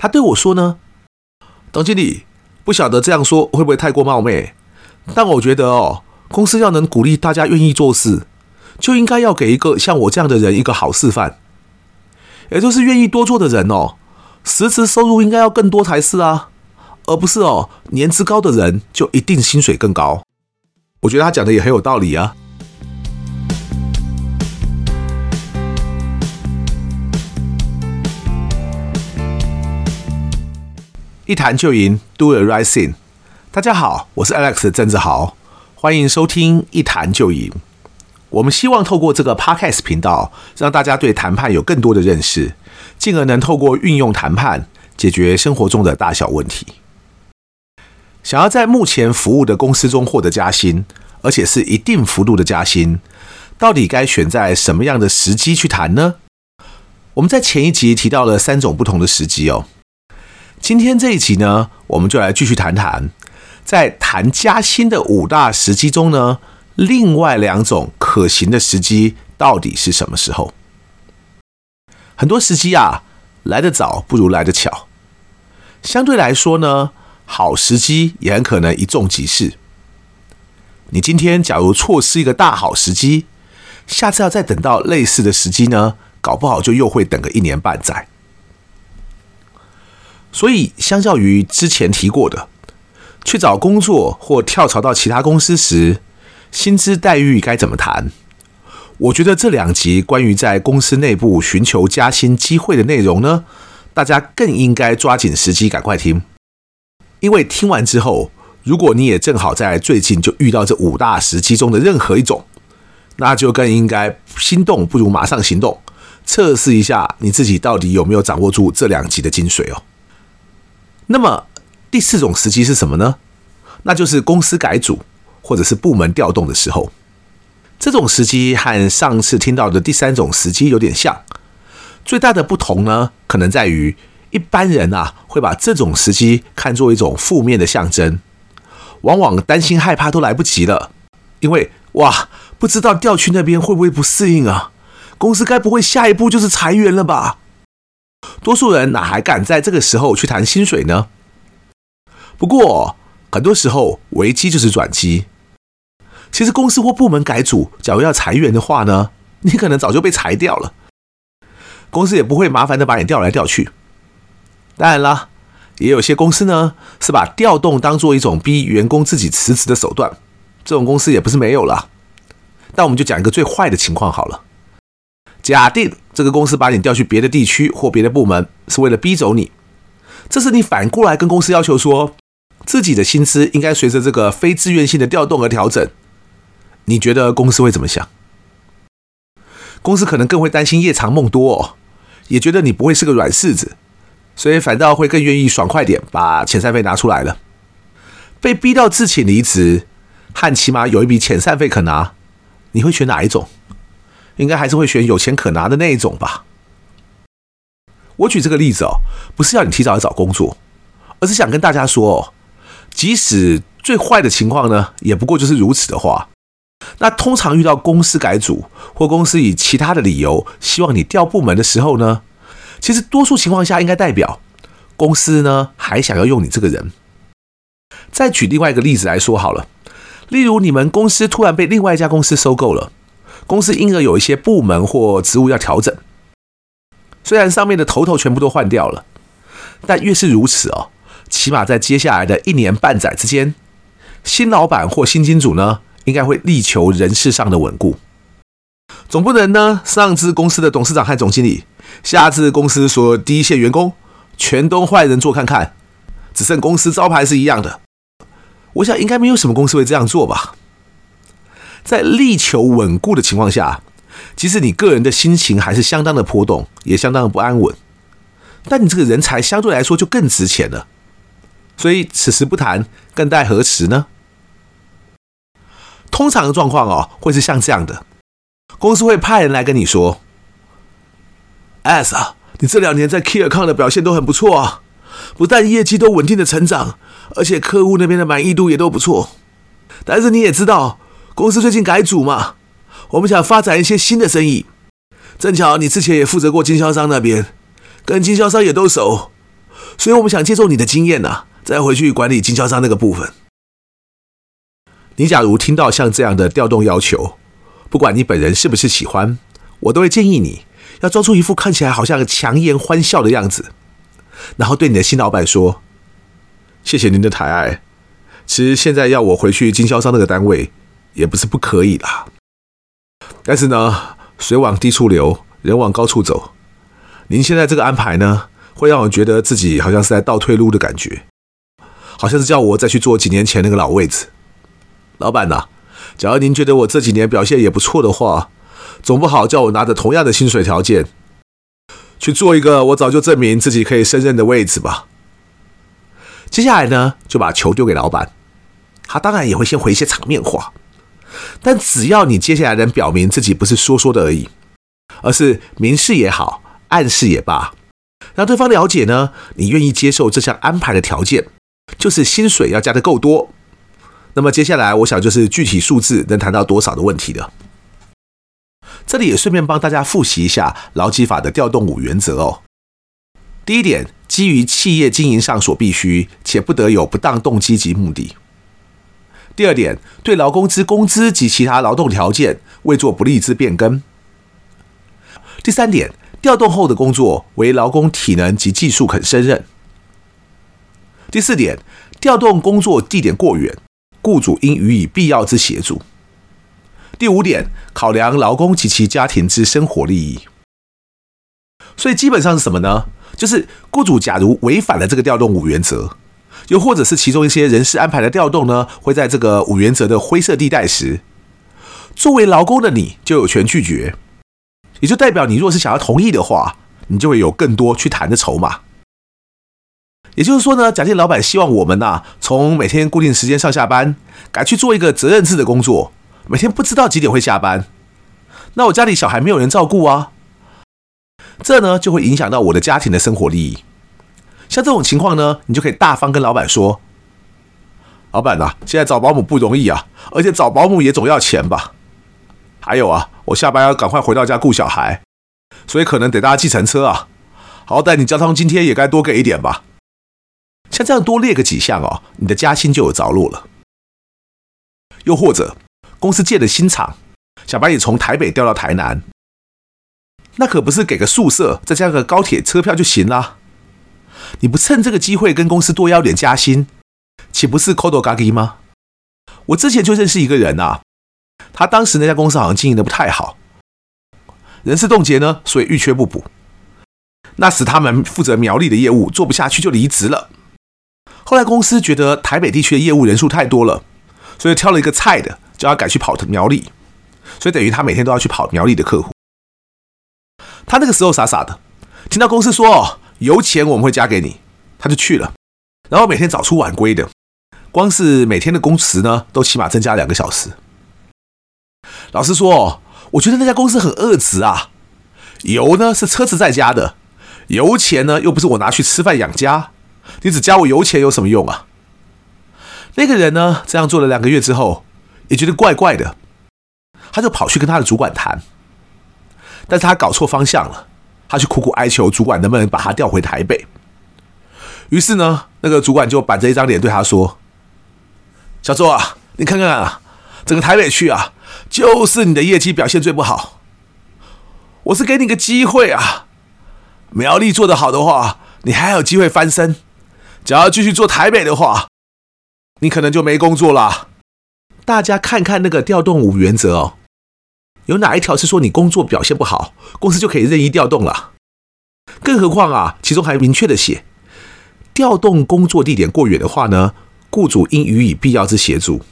他对我说呢：“董经理，不晓得这样说会不会太过冒昧？但我觉得哦，公司要能鼓励大家愿意做事，就应该要给一个像我这样的人一个好示范，也就是愿意多做的人哦，实质收入应该要更多才是啊，而不是哦，年资高的人就一定薪水更高。”我觉得他讲的也很有道理啊。一谈就赢，Do the right thing。大家好，我是 Alex 郑志豪，欢迎收听一谈就赢。我们希望透过这个 Podcast 频道，让大家对谈判有更多的认识，进而能透过运用谈判解决生活中的大小问题。想要在目前服务的公司中获得加薪，而且是一定幅度的加薪，到底该选在什么样的时机去谈呢？我们在前一集提到了三种不同的时机哦。今天这一集呢，我们就来继续谈谈，在谈加薪的五大时机中呢，另外两种可行的时机到底是什么时候？很多时机啊，来得早不如来得巧。相对来说呢，好时机也很可能一纵即逝。你今天假如错失一个大好时机，下次要再等到类似的时机呢，搞不好就又会等个一年半载。所以，相较于之前提过的，去找工作或跳槽到其他公司时，薪资待遇该怎么谈？我觉得这两集关于在公司内部寻求加薪机会的内容呢，大家更应该抓紧时机赶快听，因为听完之后，如果你也正好在最近就遇到这五大时机中的任何一种，那就更应该心动不如马上行动，测试一下你自己到底有没有掌握住这两集的精髓哦。那么第四种时机是什么呢？那就是公司改组或者是部门调动的时候。这种时机和上次听到的第三种时机有点像，最大的不同呢，可能在于一般人啊会把这种时机看作一种负面的象征，往往担心害怕都来不及了，因为哇，不知道调去那边会不会不适应啊？公司该不会下一步就是裁员了吧？多数人哪还敢在这个时候去谈薪水呢？不过很多时候危机就是转机。其实公司或部门改组，假如要裁员的话呢，你可能早就被裁掉了。公司也不会麻烦的把你调来调去。当然了，也有些公司呢是把调动当做一种逼员工自己辞职的手段，这种公司也不是没有了。但我们就讲一个最坏的情况好了。假定这个公司把你调去别的地区或别的部门，是为了逼走你。这是你反过来跟公司要求说，自己的薪资应该随着这个非自愿性的调动而调整。你觉得公司会怎么想？公司可能更会担心夜长梦多哦，也觉得你不会是个软柿子，所以反倒会更愿意爽快点把遣散费拿出来了。被逼到自请离职，和起码有一笔遣散费可拿，你会选哪一种？应该还是会选有钱可拿的那一种吧。我举这个例子哦，不是要你提早找工作，而是想跟大家说哦，即使最坏的情况呢，也不过就是如此的话，那通常遇到公司改组或公司以其他的理由希望你调部门的时候呢，其实多数情况下应该代表公司呢还想要用你这个人。再举另外一个例子来说好了，例如你们公司突然被另外一家公司收购了。公司因而有一些部门或职务要调整，虽然上面的头头全部都换掉了，但越是如此哦，起码在接下来的一年半载之间，新老板或新金主呢，应该会力求人事上的稳固。总不能呢，上至公司的董事长和总经理，下至公司所有第一线员工，全都换人做看看，只剩公司招牌是一样的。我想应该没有什么公司会这样做吧。在力求稳固的情况下，即使你个人的心情还是相当的波动，也相当的不安稳，但你这个人才相对来说就更值钱了。所以此时不谈，更待何时呢？通常的状况哦，会是像这样的：公司会派人来跟你说，S 啊，你这两年在 Key Account 的表现都很不错啊，不但业绩都稳定的成长，而且客户那边的满意度也都不错。但是你也知道。公司最近改组嘛，我们想发展一些新的生意。正巧你之前也负责过经销商那边，跟经销商也都熟，所以我们想借助你的经验呢、啊，再回去管理经销商那个部分。你假如听到像这样的调动要求，不管你本人是不是喜欢，我都会建议你要装出一副看起来好像强颜欢笑的样子，然后对你的新老板说：“谢谢您的抬爱。其实现在要我回去经销商那个单位，也不是不可以啦。但是呢，水往低处流，人往高处走。您现在这个安排呢，会让我觉得自己好像是在倒退路的感觉，好像是叫我再去做几年前那个老位置。老板呐，假如您觉得我这几年表现也不错的话，总不好叫我拿着同样的薪水条件去做一个我早就证明自己可以胜任的位置吧。接下来呢，就把球丢给老板，他当然也会先回一些场面话，但只要你接下来能表明自己不是说说的而已，而是明示也好，暗示也罢。让对方了解呢，你愿意接受这项安排的条件，就是薪水要加的够多。那么接下来，我想就是具体数字能谈到多少的问题了。这里也顺便帮大家复习一下劳基法的调动五原则哦。第一点，基于企业经营上所必须，且不得有不当动机及目的。第二点，对劳工之工资及其他劳动条件未做不利之变更。第三点。调动后的工作为劳工体能及技术肯胜任。第四点，调动工作地点过远，雇主应予以必要之协助。第五点，考量劳工及其家庭之生活利益。所以基本上是什么呢？就是雇主假如违反了这个调动五原则，又或者是其中一些人事安排的调动呢，会在这个五原则的灰色地带时，作为劳工的你就有权拒绝。也就代表你若是想要同意的话，你就会有更多去谈的筹码。也就是说呢，假定老板希望我们呐、从每天固定时间上下班，改去做一个责任制的工作，每天不知道几点会下班，那我家里小孩没有人照顾啊，这呢就会影响到我的家庭的生活利益。像这种情况呢，你就可以大方跟老板说：“老板呐、啊，现在找保姆不容易啊，而且找保姆也总要钱吧。”还有啊，我下班要赶快回到家顾小孩，所以可能得搭计程车啊。好歹你交通津贴也该多给一点吧。像这样多列个几项哦，你的加薪就有着落了。又或者公司建了新厂，想把你从台北调到台南，那可不是给个宿舍再加个高铁车票就行了。你不趁这个机会跟公司多要点加薪，岂不是扣多嘎吉吗？我之前就认识一个人啊。他当时那家公司好像经营的不太好，人事冻结呢，所以遇缺不补。那时他们负责苗栗的业务做不下去就离职了。后来公司觉得台北地区的业务人数太多了，所以挑了一个菜的，叫他改去跑苗栗。所以等于他每天都要去跑苗栗的客户。他那个时候傻傻的，听到公司说油钱我们会加给你，他就去了。然后每天早出晚归的，光是每天的工时呢，都起码增加两个小时。老实说，我觉得那家公司很恶质啊！油呢是车子在加的，油钱呢又不是我拿去吃饭养家，你只加我油钱有什么用啊？那个人呢这样做了两个月之后，也觉得怪怪的，他就跑去跟他的主管谈，但是他搞错方向了，他去苦苦哀求主管能不能把他调回台北。于是呢，那个主管就板着一张脸对他说：“小周啊，你看看啊，整个台北区啊。”就是你的业绩表现最不好，我是给你个机会啊！苗栗做得好的话，你还有机会翻身；只要继续做台北的话，你可能就没工作了。大家看看那个调动五原则哦，有哪一条是说你工作表现不好，公司就可以任意调动了？更何况啊，其中还明确的写，调动工作地点过远的话呢，雇主应予以必要之协助。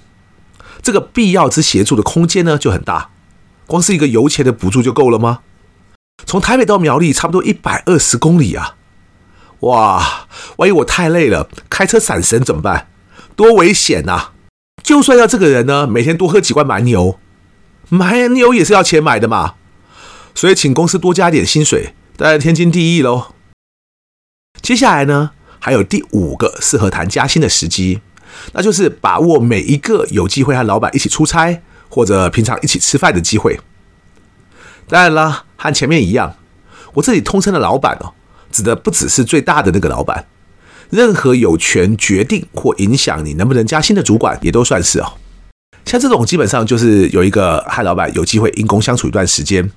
这个必要之协助的空间呢就很大，光是一个油钱的补助就够了吗？从台北到苗栗差不多一百二十公里啊！哇，万一我太累了，开车闪神怎么办？多危险呐！就算要这个人呢，每天多喝几罐蛮牛，蛮牛也是要钱买的嘛。所以请公司多加点薪水，当然天经地义喽。接下来呢，还有第五个适合谈加薪的时机。那就是把握每一个有机会和老板一起出差或者平常一起吃饭的机会。当然了，和前面一样，我这里通称的老板哦，指的不只是最大的那个老板，任何有权决定或影响你能不能加薪的主管，也都算是哦。像这种基本上就是有一个和老板有机会因公相处一段时间，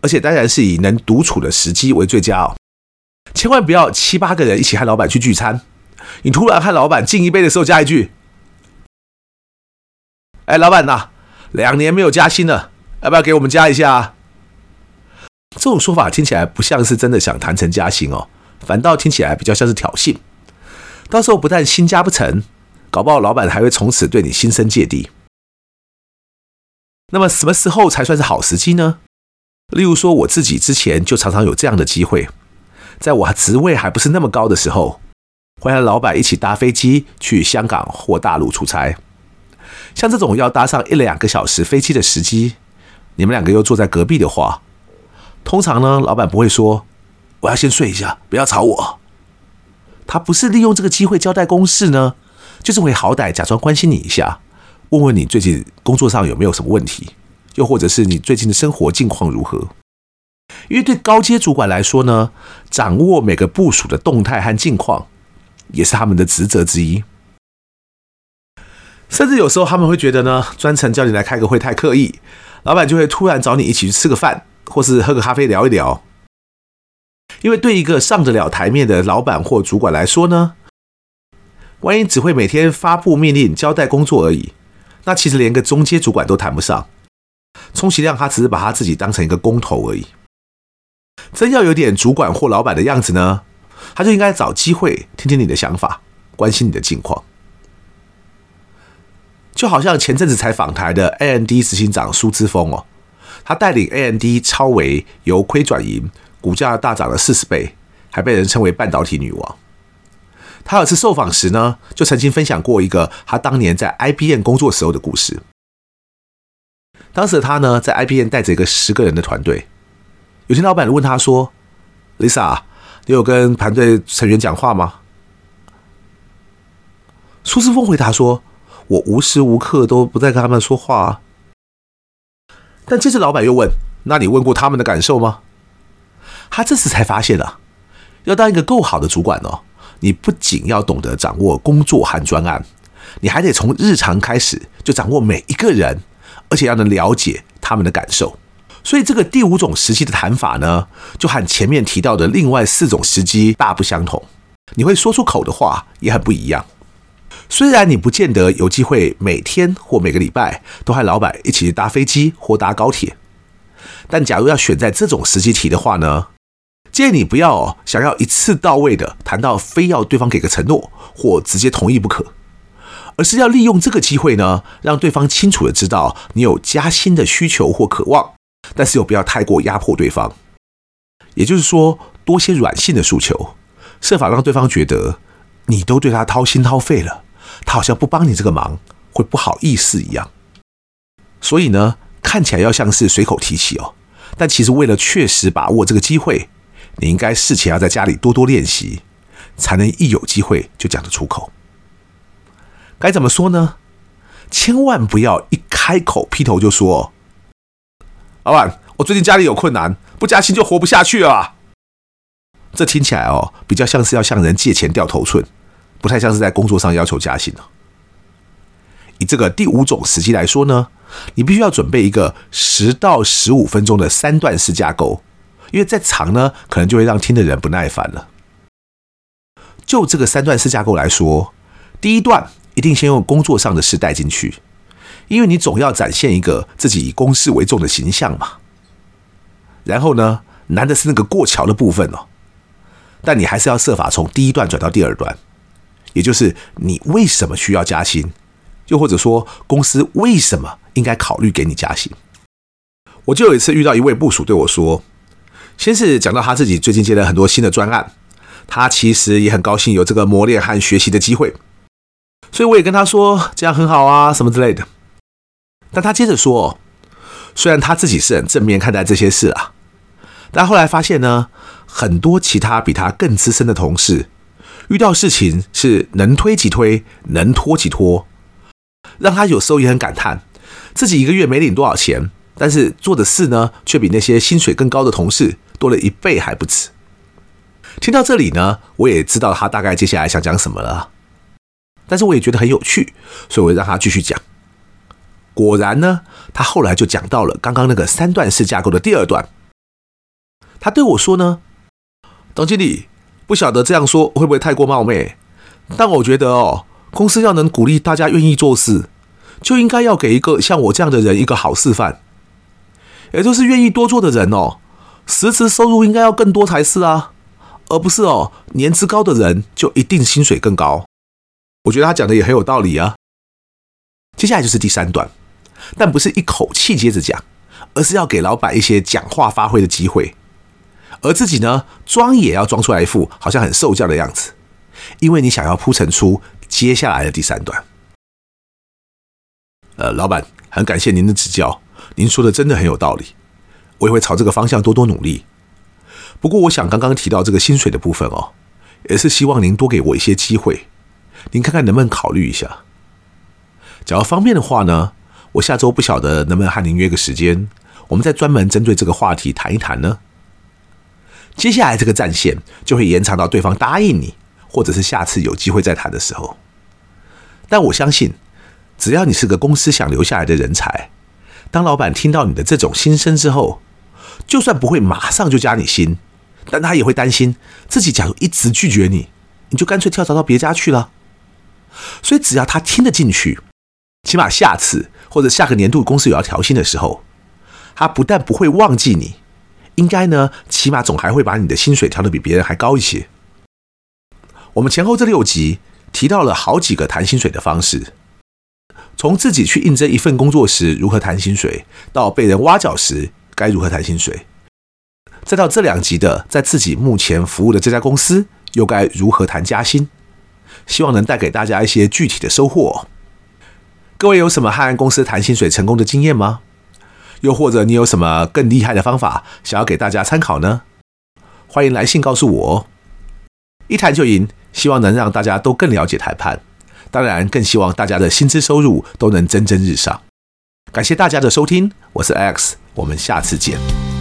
而且当然是以能独处的时机为最佳哦。千万不要七八个人一起和老板去聚餐，你突然和老板敬一杯的时候加一句：“哎，老板呐，两年没有加薪了，要不要给我们加一下？”这种说法听起来不像是真的想谈成加薪哦，反倒听起来比较像是挑衅。到时候不但薪加不成。搞不好老板还会从此对你心生芥蒂。那么什么时候才算是好时机呢？例如说我自己之前就常常有这样的机会，在我职位还不是那么高的时候，会和老板一起搭飞机去香港或大陆出差。像这种要搭上一两个小时飞机的时机，你们两个又坐在隔壁的话，通常呢，老板不会说我要先睡一下，不要吵我。他不是利用这个机会交代公事呢？就是会好歹假装关心你一下，问问你最近工作上有没有什么问题，又或者是你最近的生活近况如何。因为对高阶主管来说呢，掌握每个部署的动态和近况，也是他们的职责之一。甚至有时候他们会觉得呢，专程叫你来开个会太刻意，老板就会突然找你一起去吃个饭，或是喝个咖啡聊一聊。因为对一个上得了台面的老板或主管来说呢，万一只会每天发布命令、交代工作而已，那其实连个中阶主管都谈不上。充其量他只是把他自己当成一个工头而已。真要有点主管或老板的样子呢，他就应该找机会听听你的想法，关心你的近况。就好像前阵子才访台的 AMD 执行长苏姿丰哦，他带领 AMD 超微由亏转盈，股价大涨了四十倍，还被人称为半导体女王。他有次受访时呢，就曾经分享过一个他当年在 IBM 工作时候的故事。当时的他呢，在 IBM 带着一个十个人的团队。有天老板问他说：“Lisa，你有跟团队成员讲话吗？”苏姿丰回答说：“我无时无刻都不在跟他们说话。”但接着老板又问：“那你问过他们的感受吗？”他这次才发现啊，要当一个够好的主管哦。你不仅要懂得掌握工作和专案，你还得从日常开始就掌握每一个人，而且要能了解他们的感受。所以这个第五种时机的谈法呢，就和前面提到的另外四种时机大不相同。你会说出口的话也很不一样。虽然你不见得有机会每天或每个礼拜都和老板一起搭飞机或搭高铁，但假如要选在这种时机提的话呢，建议你不要想要一次到位的谈到非要对方给个承诺或直接同意不可，而是要利用这个机会呢，让对方清楚的知道你有加薪的需求或渴望，但是又不要太过压迫对方。也就是说，多些软性的诉求，设法让对方觉得你都对他掏心掏肺了，他好像不帮你这个忙会不好意思一样。所以呢，看起来要像是随口提起哦，但其实为了确实把握这个机会。你应该事前要在家里多多练习，才能一有机会就讲得出口。该怎么说呢？千万不要一开口劈头就说：“老板，我最近家里有困难，不加薪就活不下去了。”这听起来哦，比较像是要向人借钱掉头寸，不太像是在工作上要求加薪。以这个第五种时机来说呢，你必须要准备一个十到十五分钟的三段式架构。因为再长呢，可能就会让听的人不耐烦了。就这个三段式架构来说，第一段一定先用工作上的事带进去，因为你总要展现一个自己以公事为重的形象嘛。然后呢，难的是那个过桥的部分哦，但你还是要设法从第一段转到第二段，也就是你为什么需要加薪，又或者说公司为什么应该考虑给你加薪。我就有一次遇到一位部属对我说。先是讲到他自己最近接了很多新的专案，他其实也很高兴有这个磨练和学习的机会，所以我也跟他说这样很好啊，什么之类的。但他接着说，虽然他自己是很正面看待这些事啊，但后来发现呢，很多其他比他更资深的同事遇到事情是能推即推，能拖即拖，让他有时候也很感叹自己一个月没领多少钱，但是做的事呢，却比那些薪水更高的同事。多了一倍还不止。听到这里呢，我也知道他大概接下来想讲什么了，但是我也觉得很有趣，所以我让他继续讲。果然呢，他后来就讲到了刚刚那个三段式架构的第二段。他对我说呢：“董经理，不晓得这样说会不会太过冒昧？但我觉得哦，公司要能鼓励大家愿意做事，就应该要给一个像我这样的人一个好示范，也就是愿意多做的人哦，实质收入应该要更多才是啊。”而不是哦，年资高的人就一定薪水更高。我觉得他讲的也很有道理啊。接下来就是第三段，但不是一口气接着讲，而是要给老板一些讲话发挥的机会，而自己呢，装也要装出来一副好像很受教的样子，因为你想要铺陈出接下来的第三段。呃，老板，很感谢您的指教，您说的真的很有道理，我也会朝这个方向多多努力。不过，我想刚刚提到这个薪水的部分哦，也是希望您多给我一些机会，您看看能不能考虑一下。假如方便的话呢，我下周不晓得能不能和您约个时间，我们再专门针对这个话题谈一谈呢。接下来这个战线就会延长到对方答应你，或者是下次有机会再谈的时候。但我相信，只要你是个公司想留下来的人才，当老板听到你的这种心声之后，就算不会马上就加你薪。但他也会担心自己，假如一直拒绝你，你就干脆跳槽到别家去了。所以只要他听得进去，起码下次或者下个年度公司有要调薪的时候，他不但不会忘记你，应该呢，起码总还会把你的薪水调得比别人还高一些。我们前后这六集提到了好几个谈薪水的方式，从自己去应征一份工作时如何谈薪水，到被人挖角时该如何谈薪水。再到这两集的，在自己目前服务的这家公司又该如何谈加薪？希望能带给大家一些具体的收获。各位有什么和公司谈薪水成功的经验吗？又或者你有什么更厉害的方法想要给大家参考呢？欢迎来信告诉我。一谈就赢，希望能让大家都更了解谈判，当然更希望大家的薪资收入都能蒸蒸日上。感谢大家的收听，我是 X 我们下次见。